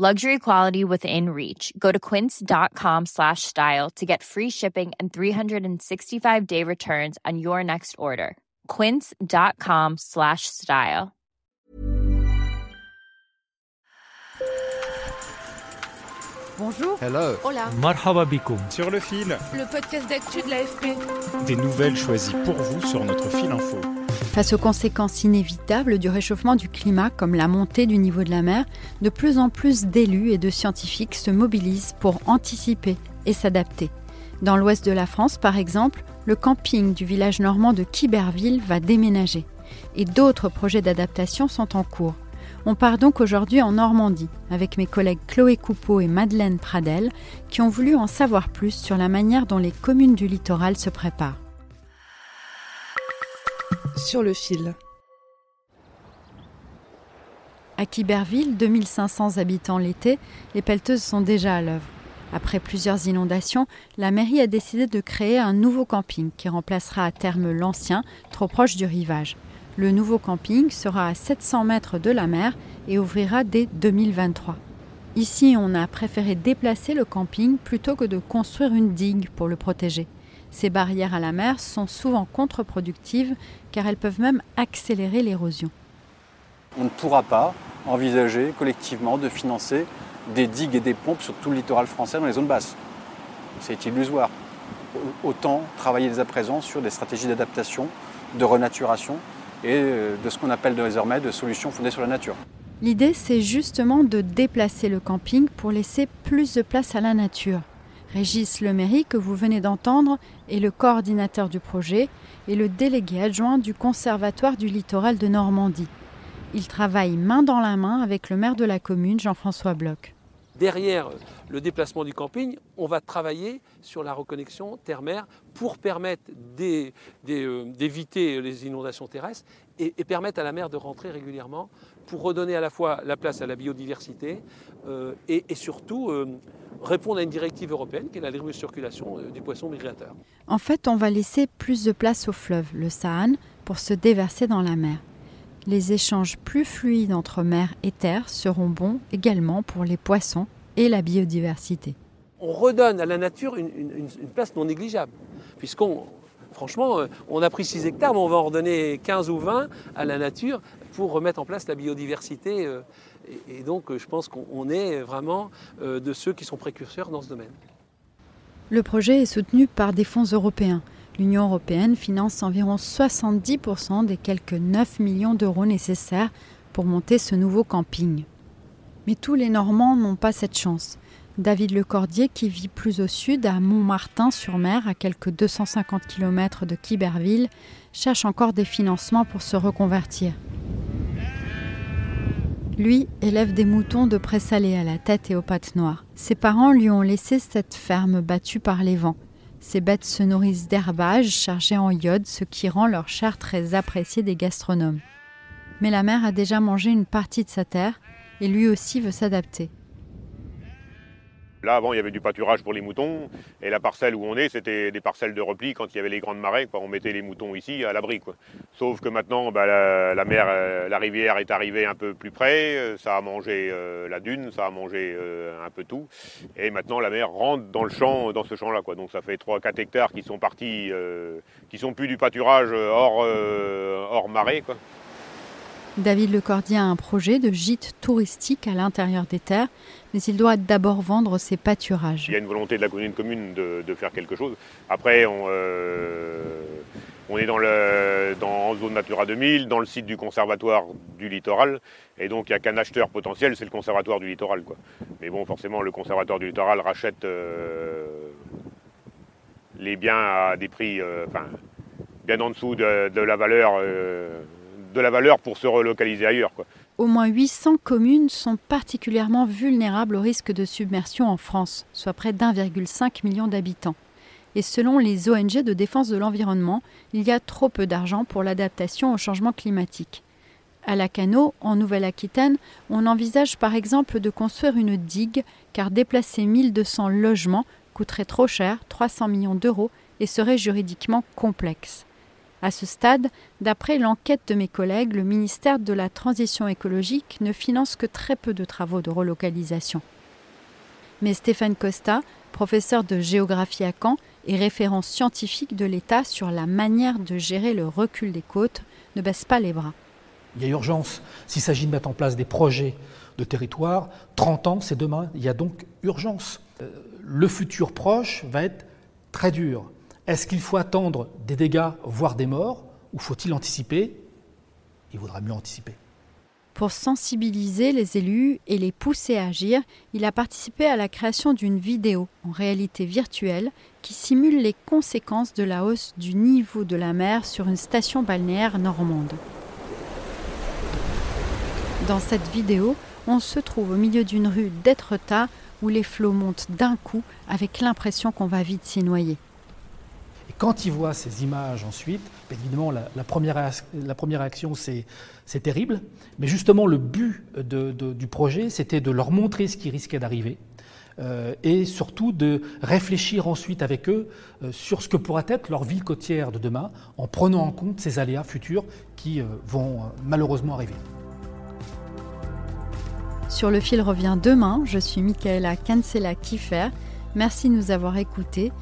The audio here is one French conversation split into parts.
Luxury quality within reach. Go to quince.com slash style to get free shipping and 365-day returns on your next order. quince.com slash style. Bonjour. Hello. Hola. Marhaba bikoum. Sur le fil. Le podcast d'actu de l'AFP. Des nouvelles choisies pour vous sur notre fil info. Face aux conséquences inévitables du réchauffement du climat, comme la montée du niveau de la mer, de plus en plus d'élus et de scientifiques se mobilisent pour anticiper et s'adapter. Dans l'ouest de la France, par exemple, le camping du village normand de Quiberville va déménager. Et d'autres projets d'adaptation sont en cours. On part donc aujourd'hui en Normandie avec mes collègues Chloé Coupeau et Madeleine Pradel qui ont voulu en savoir plus sur la manière dont les communes du littoral se préparent. Sur le fil. À Quiberville, 2500 habitants l'été, les pelleteuses sont déjà à l'œuvre. Après plusieurs inondations, la mairie a décidé de créer un nouveau camping qui remplacera à terme l'ancien, trop proche du rivage. Le nouveau camping sera à 700 mètres de la mer et ouvrira dès 2023. Ici, on a préféré déplacer le camping plutôt que de construire une digue pour le protéger. Ces barrières à la mer sont souvent contre-productives car elles peuvent même accélérer l'érosion. On ne pourra pas envisager collectivement de financer des digues et des pompes sur tout le littoral français dans les zones basses. C'est illusoire. Autant travailler dès à présent sur des stratégies d'adaptation, de renaturation et de ce qu'on appelle désormais de solutions fondées sur la nature. L'idée, c'est justement de déplacer le camping pour laisser plus de place à la nature. Régis Leméry, que vous venez d'entendre, est le coordinateur du projet et le délégué adjoint du Conservatoire du littoral de Normandie. Il travaille main dans la main avec le maire de la commune, Jean-François Bloch. Derrière le déplacement du camping, on va travailler sur la reconnexion terre-mer pour permettre d'éviter les inondations terrestres et, et, permettre à la mer de rentrer régulièrement pour redonner à la fois la place à la biodiversité euh, et, et, surtout euh, répondre à une directive européenne qui est la libre circulation euh, du poisson migrateur. En fait, on va laisser plus de place au fleuve, le Sahan, pour se déverser dans la mer. Les échanges plus fluides entre mer et terre seront bons également pour les poissons et la biodiversité. On redonne à la nature une, une, une place non négligeable, puisqu'on, franchement, on a pris 6 hectares, mais on va en redonner 15 ou 20 à la nature pour remettre en place la biodiversité. Et donc, je pense qu'on est vraiment de ceux qui sont précurseurs dans ce domaine. Le projet est soutenu par des fonds européens. L'Union européenne finance environ 70% des quelques 9 millions d'euros nécessaires pour monter ce nouveau camping. Mais tous les Normands n'ont pas cette chance. David Lecordier, qui vit plus au sud, à Montmartin-sur-Mer, à quelques 250 km de Quiberville, cherche encore des financements pour se reconvertir. Lui élève des moutons de présalé à la tête et aux pattes noires. Ses parents lui ont laissé cette ferme battue par les vents. Ces bêtes se nourrissent d'herbages chargés en iode, ce qui rend leur chair très appréciée des gastronomes. Mais la mère a déjà mangé une partie de sa terre et lui aussi veut s'adapter. Là, avant, il y avait du pâturage pour les moutons, et la parcelle où on est, c'était des parcelles de repli quand il y avait les grandes marées. Quoi. On mettait les moutons ici, à l'abri. Sauf que maintenant, bah, euh, la rivière est arrivée un peu plus près, ça a mangé euh, la dune, ça a mangé euh, un peu tout. Et maintenant, la mer rentre dans le champ, dans ce champ-là. Donc ça fait 3-4 hectares qui sont partis, euh, qui sont plus du pâturage hors, marée. David Lecordier a un projet de gîte touristique à l'intérieur des terres, mais il doit d'abord vendre ses pâturages. Il y a une volonté de la commune commune de, faire quelque chose. Après, on, euh, est dans, zone Natura 2000, dans le site du conservatoire du littoral, et donc il n'y a qu'un acheteur potentiel, c'est le conservatoire du littoral. Mais bon, forcément, le conservatoire du littoral rachète euh, les biens à des prix euh, bien en dessous de, la valeur de la valeur pour se relocaliser ailleurs. Au moins 800 communes sont particulièrement vulnérables au risque de submersion en France, soit près d'1,5 million d'habitants. et selon les ONG de défense de l'environnement, il y a trop peu d'argent pour l'adaptation au changement climatique. À Lacano, en Nouvelle-Aquitaine, on envisage par exemple de construire une digue car déplacer 1200 logements coûterait trop cher, 300 millions d'euros, et serait juridiquement complexe. À ce stade, d'après l'enquête de mes collègues, le ministère de la Transition écologique ne finance que très peu de travaux de relocalisation. Mais Stéphane Costa, professeur de géographie à Caen et référent scientifique de l'État sur la manière de gérer le recul des côtes, ne baisse pas les bras. Il y a urgence. S'il s'agit de mettre en place des projets de territoire, 30 ans, c'est demain. Il y a donc urgence. Euh, le futur proche va être très dur. Est-ce qu'il faut attendre des dégâts, voire des morts, ou faut-il anticiper? Il vaudra mieux anticiper. Pour sensibiliser les élus et les pousser à agir, il a participé à la création d'une vidéo en réalité virtuelle qui simule les conséquences de la hausse du niveau de la mer sur une station balnéaire normande. Dans cette vidéo, on se trouve au milieu d'une rue d'Étretat où les flots montent d'un coup avec l'impression qu'on va vite s'y noyer. Quand ils voient ces images ensuite, évidemment, la, première, la c'est terrible. Mais justement, le but du projet, c'était de leur montrer ce qui risquait d'arriver. Euh, et surtout de réfléchir ensuite avec eux euh, sur ce que pourrait être leur ville côtière de demain, en prenant en compte ces aléas futurs qui euh, vont malheureusement arriver. Sur le fil revient demain. Je suis Michaela Cancela Kiffer. Merci de nous avoir écoutés.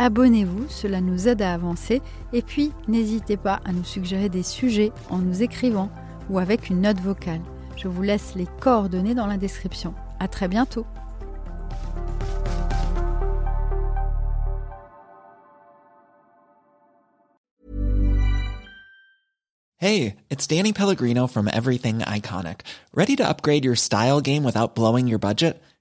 Abonnez-vous, cela nous aide à avancer. Et puis, n'hésitez pas à nous suggérer des sujets en nous écrivant ou avec une note vocale. Je vous laisse les coordonnées dans la description. À très bientôt! Hey, it's Danny Pellegrino from Everything Iconic. Ready to upgrade your style game without blowing your budget?